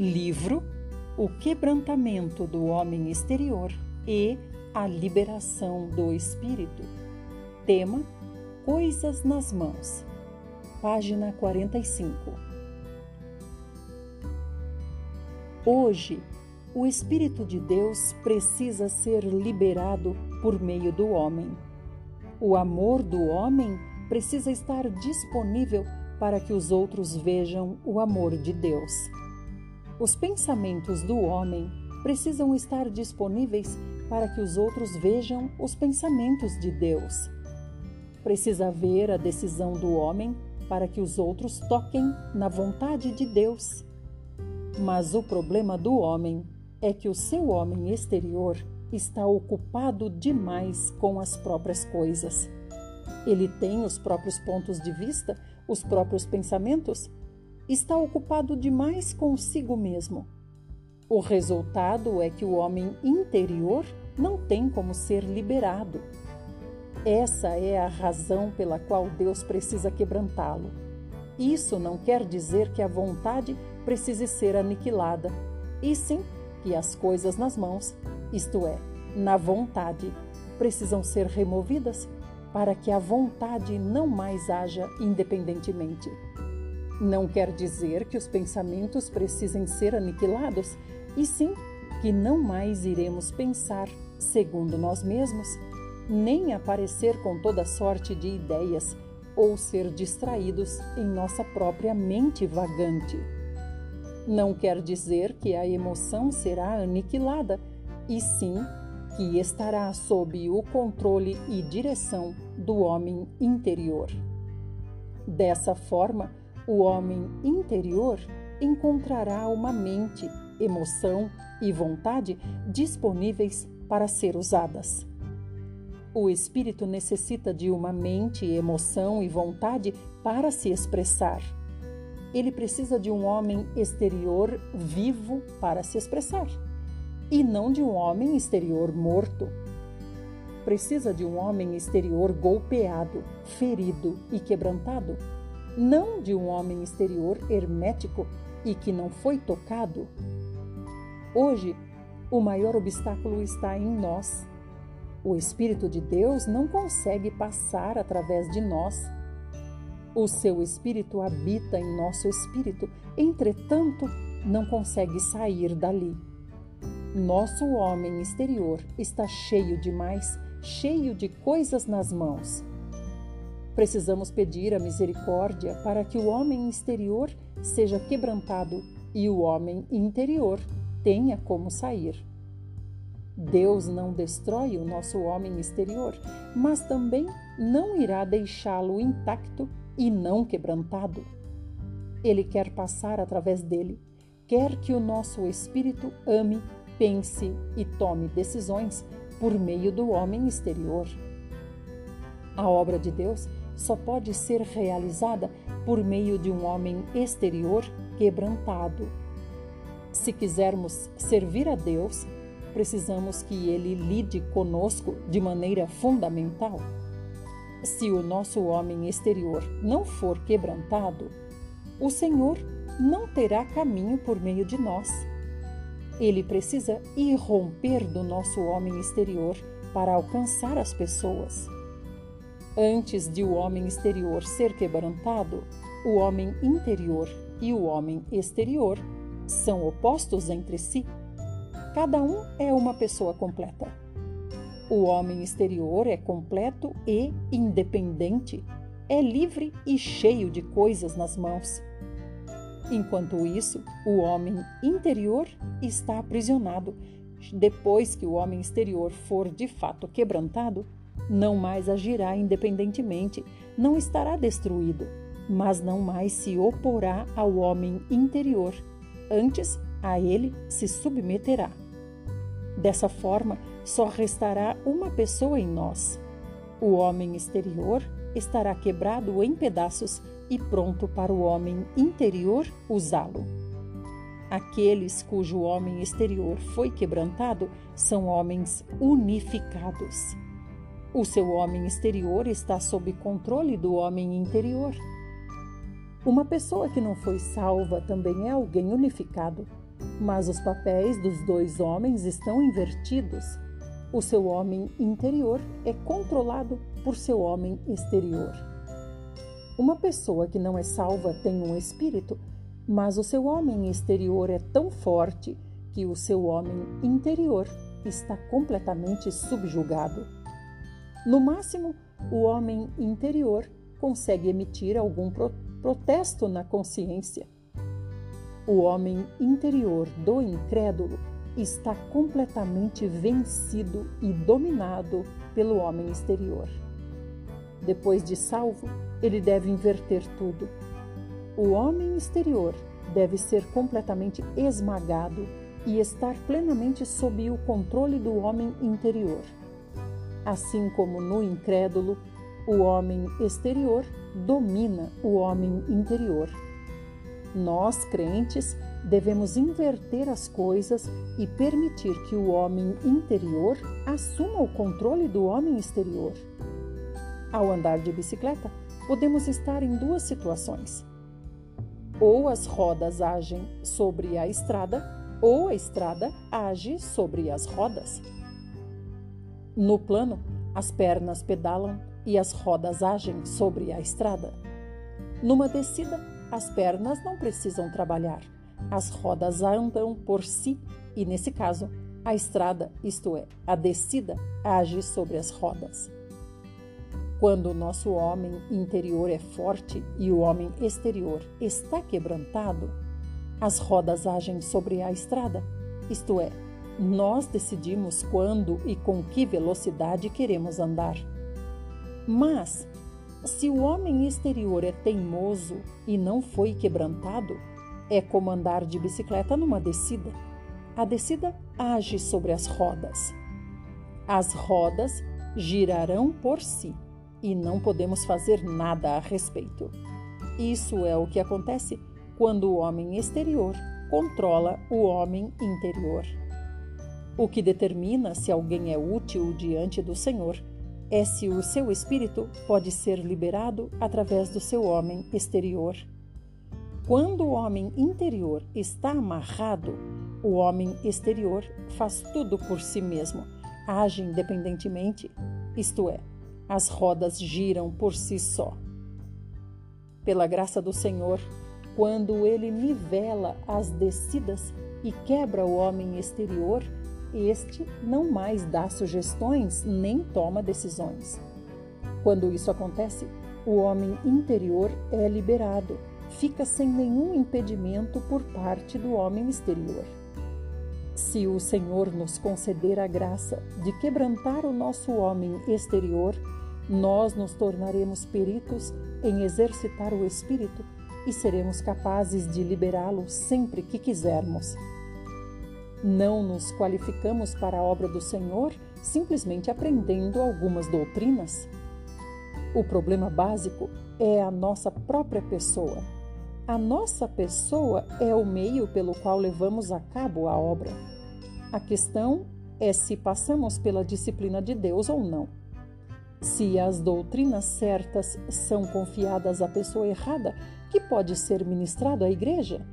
Livro O Quebrantamento do Homem Exterior e a Liberação do Espírito. Tema Coisas nas Mãos. Página 45. Hoje, o Espírito de Deus precisa ser liberado por meio do homem. O amor do homem precisa estar disponível para que os outros vejam o amor de Deus. Os pensamentos do homem precisam estar disponíveis para que os outros vejam os pensamentos de Deus. Precisa haver a decisão do homem para que os outros toquem na vontade de Deus. Mas o problema do homem é que o seu homem exterior está ocupado demais com as próprias coisas. Ele tem os próprios pontos de vista, os próprios pensamentos, está ocupado demais consigo mesmo. O resultado é que o homem interior não tem como ser liberado. Essa é a razão pela qual Deus precisa quebrantá-lo. Isso não quer dizer que a vontade precise ser aniquilada, e sim que as coisas nas mãos, isto é, na vontade, precisam ser removidas para que a vontade não mais haja independentemente. Não quer dizer que os pensamentos precisem ser aniquilados, e sim que não mais iremos pensar segundo nós mesmos, nem aparecer com toda sorte de ideias ou ser distraídos em nossa própria mente vagante. Não quer dizer que a emoção será aniquilada, e sim que estará sob o controle e direção do homem interior. Dessa forma, o homem interior encontrará uma mente, emoção e vontade disponíveis para ser usadas. O espírito necessita de uma mente, emoção e vontade para se expressar. Ele precisa de um homem exterior vivo para se expressar, e não de um homem exterior morto. Precisa de um homem exterior golpeado, ferido e quebrantado, não de um homem exterior hermético e que não foi tocado. Hoje, o maior obstáculo está em nós o Espírito de Deus não consegue passar através de nós. O seu Espírito habita em nosso espírito, entretanto, não consegue sair dali. Nosso homem exterior está cheio demais, cheio de coisas nas mãos. Precisamos pedir a misericórdia para que o homem exterior seja quebrantado e o homem interior tenha como sair. Deus não destrói o nosso homem exterior, mas também não irá deixá-lo intacto e não quebrantado. Ele quer passar através dele, quer que o nosso espírito ame, pense e tome decisões por meio do homem exterior. A obra de Deus só pode ser realizada por meio de um homem exterior quebrantado. Se quisermos servir a Deus, precisamos que ele lide conosco de maneira fundamental. Se o nosso homem exterior não for quebrantado, o Senhor não terá caminho por meio de nós. Ele precisa irromper do nosso homem exterior para alcançar as pessoas. Antes de o homem exterior ser quebrantado, o homem interior e o homem exterior são opostos entre si. Cada um é uma pessoa completa. O homem exterior é completo e independente, é livre e cheio de coisas nas mãos. Enquanto isso, o homem interior está aprisionado. Depois que o homem exterior for de fato quebrantado, não mais agirá independentemente, não estará destruído, mas não mais se oporá ao homem interior. Antes, a ele se submeterá. Dessa forma, só restará uma pessoa em nós. O homem exterior estará quebrado em pedaços e pronto para o homem interior usá-lo. Aqueles cujo homem exterior foi quebrantado são homens unificados. O seu homem exterior está sob controle do homem interior. Uma pessoa que não foi salva também é alguém unificado. mas os papéis dos dois homens estão invertidos. O seu homem interior é controlado por seu homem exterior. Uma pessoa que não é salva tem um espírito, mas o seu homem exterior é tão forte que o seu homem interior está completamente subjugado. No máximo, o homem interior consegue emitir algum pro protesto na consciência. O homem interior do incrédulo está completamente vencido e dominado pelo homem exterior. Depois de salvo, ele deve inverter tudo. O homem exterior deve ser completamente esmagado e estar plenamente sob o controle do homem interior. Assim como no incrédulo, o homem exterior domina o homem interior. Nós, crentes, devemos inverter as coisas e permitir que o homem interior assuma o controle do homem exterior. Ao andar de bicicleta, podemos estar em duas situações. Ou as rodas agem sobre a estrada, ou a estrada age sobre as rodas. No plano, as pernas pedalam e as rodas agem sobre a estrada. Numa descida, as pernas não precisam trabalhar, as rodas andam por si e, nesse caso, a estrada, isto é, a descida, age sobre as rodas. Quando o nosso homem interior é forte e o homem exterior está quebrantado, as rodas agem sobre a estrada, isto é, nós decidimos quando e com que velocidade queremos andar. Mas, se o homem exterior é teimoso e não foi quebrantado, é como andar de bicicleta numa descida. A descida age sobre as rodas. As rodas girarão por si e não podemos fazer nada a respeito. Isso é o que acontece quando o homem exterior controla o homem interior. O que determina se alguém é útil diante do Senhor é se o seu espírito pode ser liberado através do seu homem exterior. Quando o homem interior está amarrado, o homem exterior faz tudo por si mesmo, age independentemente, isto é, as rodas giram por si só. Pela graça do Senhor, quando ele nivela as descidas e quebra o homem exterior, este não mais dá sugestões nem toma decisões. Quando isso acontece, o homem interior é liberado, fica sem nenhum impedimento por parte do homem exterior. Se o Senhor nos conceder a graça de quebrantar o nosso homem exterior, nós nos tornaremos peritos em exercitar o espírito e seremos capazes de liberá-lo sempre que quisermos. Não nos qualificamos para a obra do Senhor simplesmente aprendendo algumas doutrinas. O problema básico é a nossa própria pessoa. A nossa pessoa é o meio pelo qual levamos a cabo a obra. A questão é se passamos pela disciplina de Deus ou não. Se as doutrinas certas são confiadas à pessoa errada, que pode ser ministrado à igreja?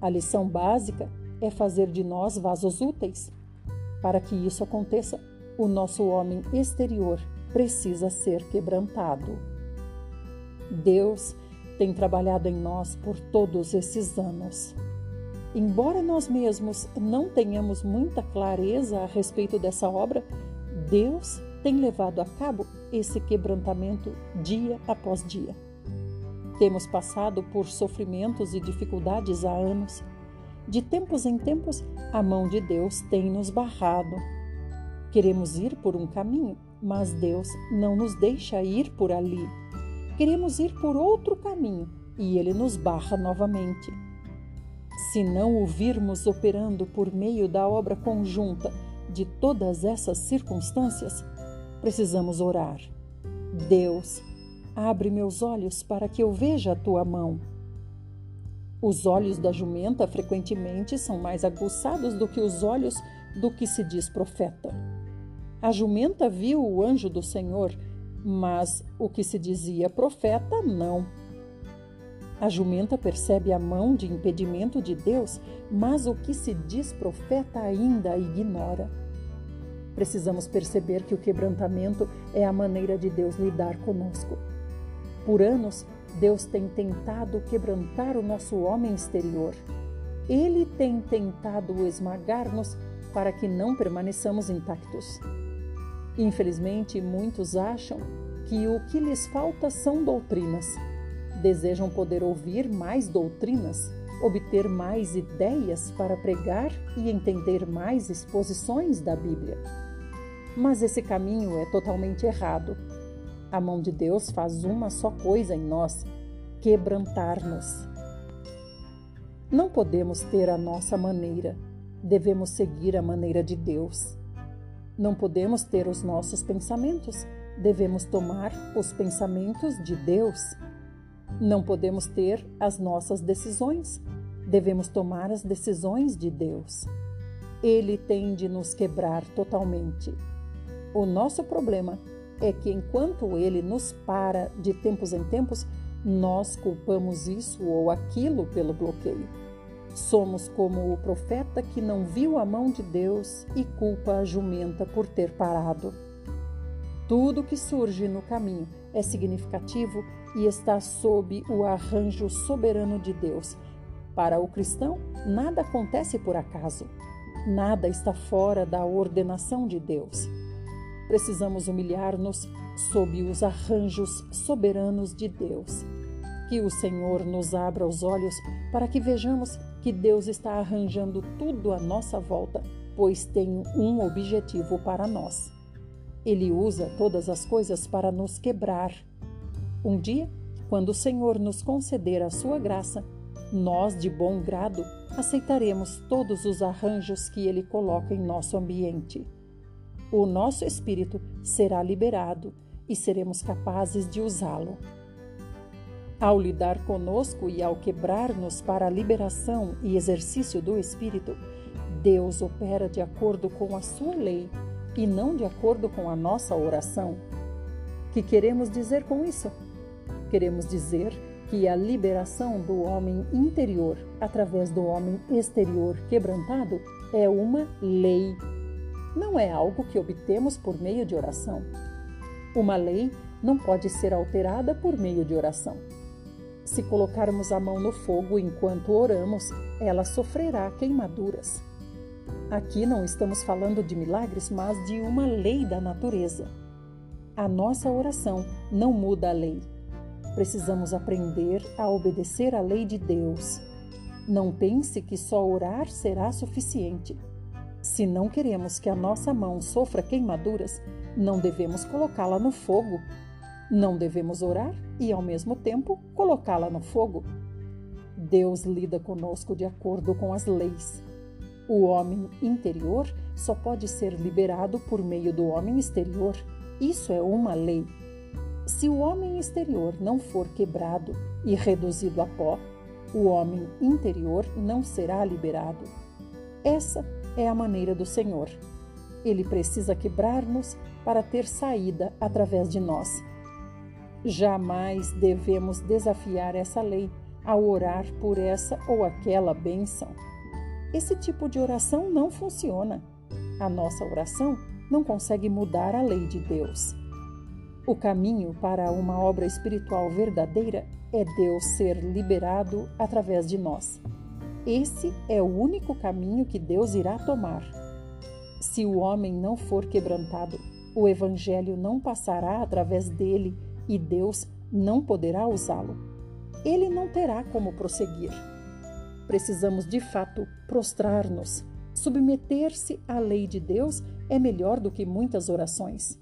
A lição básica é fazer de nós vasos úteis. Para que isso aconteça, o nosso homem exterior precisa ser quebrantado. Deus tem trabalhado em nós por todos esses anos. Embora nós mesmos não tenhamos muita clareza a respeito dessa obra, Deus tem levado a cabo esse quebrantamento dia após dia. Temos passado por sofrimentos e dificuldades há anos de tempos em tempos, a mão de Deus tem nos barrado. Queremos ir por um caminho, mas Deus não nos deixa ir por ali. Queremos ir por outro caminho e ele nos barra novamente. Se não o virmos operando por meio da obra conjunta de todas essas circunstâncias, precisamos orar. Deus, abre meus olhos para que eu veja a tua mão. Os olhos da jumenta frequentemente são mais aguçados do que os olhos do que se diz profeta. A jumenta viu o anjo do Senhor, mas o que se dizia profeta, não. A jumenta percebe a mão de impedimento de Deus, mas o que se diz profeta ainda a ignora. Precisamos perceber que o quebrantamento é a maneira de Deus lidar conosco. Por anos, Deus tem tentado quebrantar o nosso homem exterior. Ele tem tentado esmagar-nos para que não permaneçamos intactos. Infelizmente, muitos acham que o que lhes falta são doutrinas. Desejam poder ouvir mais doutrinas, obter mais ideias para pregar e entender mais exposições da Bíblia. Mas esse caminho é totalmente errado. A mão de Deus faz uma só coisa em nós: quebrantar-nos. Não podemos ter a nossa maneira, devemos seguir a maneira de Deus. Não podemos ter os nossos pensamentos, devemos tomar os pensamentos de Deus. Não podemos ter as nossas decisões, devemos tomar as decisões de Deus. Ele tem de nos quebrar totalmente. O nosso problema é que enquanto ele nos para de tempos em tempos, nós culpamos isso ou aquilo pelo bloqueio. Somos como o profeta que não viu a mão de Deus e culpa a jumenta por ter parado. Tudo que surge no caminho é significativo e está sob o arranjo soberano de Deus. Para o cristão, nada acontece por acaso. Nada está fora da ordenação de Deus. Precisamos humilhar-nos sob os arranjos soberanos de Deus. Que o Senhor nos abra os olhos para que vejamos que Deus está arranjando tudo à nossa volta, pois tem um objetivo para nós. Ele usa todas as coisas para nos quebrar. Um dia, quando o Senhor nos conceder a sua graça, nós, de bom grado, aceitaremos todos os arranjos que Ele coloca em nosso ambiente o nosso espírito será liberado e seremos capazes de usá-lo. Ao lidar conosco e ao quebrar-nos para a liberação e exercício do espírito, Deus opera de acordo com a sua lei e não de acordo com a nossa oração. Que queremos dizer com isso? Queremos dizer que a liberação do homem interior através do homem exterior quebrantado é uma lei não é algo que obtemos por meio de oração. Uma lei não pode ser alterada por meio de oração. Se colocarmos a mão no fogo enquanto oramos, ela sofrerá queimaduras. Aqui não estamos falando de milagres, mas de uma lei da natureza. A nossa oração não muda a lei. Precisamos aprender a obedecer à lei de Deus. Não pense que só orar será suficiente. Se não queremos que a nossa mão sofra queimaduras, não devemos colocá-la no fogo. Não devemos orar e, ao mesmo tempo, colocá-la no fogo. Deus lida conosco de acordo com as leis. O homem interior só pode ser liberado por meio do homem exterior. Isso é uma lei. Se o homem exterior não for quebrado e reduzido a pó, o homem interior não será liberado. Essa é a maneira do Senhor. Ele precisa quebrar-nos para ter saída através de nós. Jamais devemos desafiar essa lei ao orar por essa ou aquela bênção. Esse tipo de oração não funciona. A nossa oração não consegue mudar a lei de Deus. O caminho para uma obra espiritual verdadeira é Deus ser liberado através de nós. Esse é o único caminho que Deus irá tomar. Se o homem não for quebrantado, o evangelho não passará através dele e Deus não poderá usá-lo. Ele não terá como prosseguir. Precisamos de fato prostrar-nos. Submeter-se à lei de Deus é melhor do que muitas orações.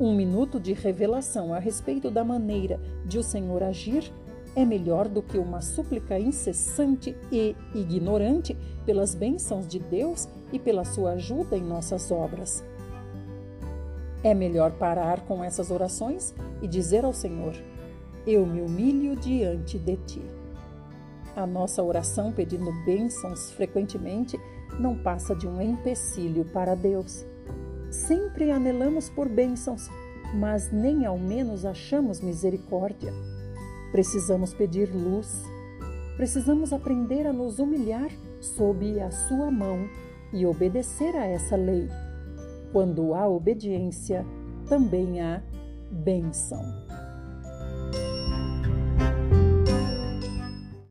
Um minuto de revelação a respeito da maneira de o Senhor agir é melhor do que uma súplica incessante e ignorante pelas bênçãos de Deus e pela sua ajuda em nossas obras. É melhor parar com essas orações e dizer ao Senhor: Eu me humilho diante de ti. A nossa oração pedindo bênçãos frequentemente não passa de um empecilho para Deus. Sempre anelamos por bênçãos, mas nem ao menos achamos misericórdia. Precisamos pedir luz. Precisamos aprender a nos humilhar sob a sua mão e obedecer a essa lei. Quando há obediência, também há benção.